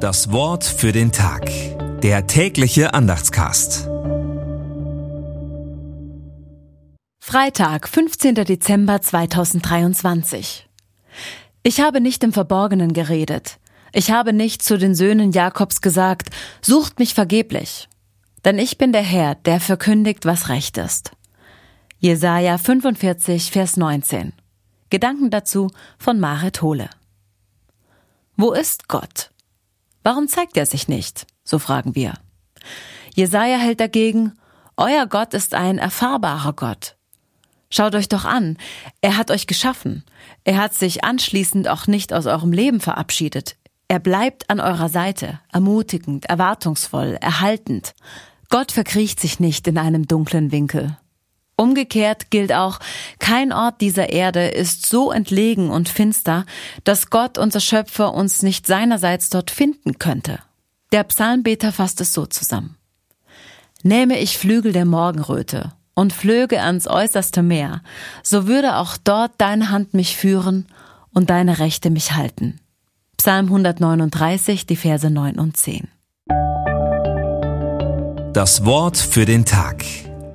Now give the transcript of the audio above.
Das Wort für den Tag. Der tägliche Andachtscast. Freitag, 15. Dezember 2023. Ich habe nicht im Verborgenen geredet. Ich habe nicht zu den Söhnen Jakobs gesagt, sucht mich vergeblich. Denn ich bin der Herr, der verkündigt, was recht ist. Jesaja 45, Vers 19. Gedanken dazu von Marit Hohle. Wo ist Gott? Warum zeigt er sich nicht? So fragen wir. Jesaja hält dagegen, euer Gott ist ein erfahrbarer Gott. Schaut euch doch an. Er hat euch geschaffen. Er hat sich anschließend auch nicht aus eurem Leben verabschiedet. Er bleibt an eurer Seite, ermutigend, erwartungsvoll, erhaltend. Gott verkriecht sich nicht in einem dunklen Winkel. Umgekehrt gilt auch, kein Ort dieser Erde ist so entlegen und finster, dass Gott, unser Schöpfer, uns nicht seinerseits dort finden könnte. Der Psalmbeter fasst es so zusammen. Nähme ich Flügel der Morgenröte und flöge ans äußerste Meer, so würde auch dort deine Hand mich führen und deine Rechte mich halten. Psalm 139, die Verse 9 und 10. Das Wort für den Tag.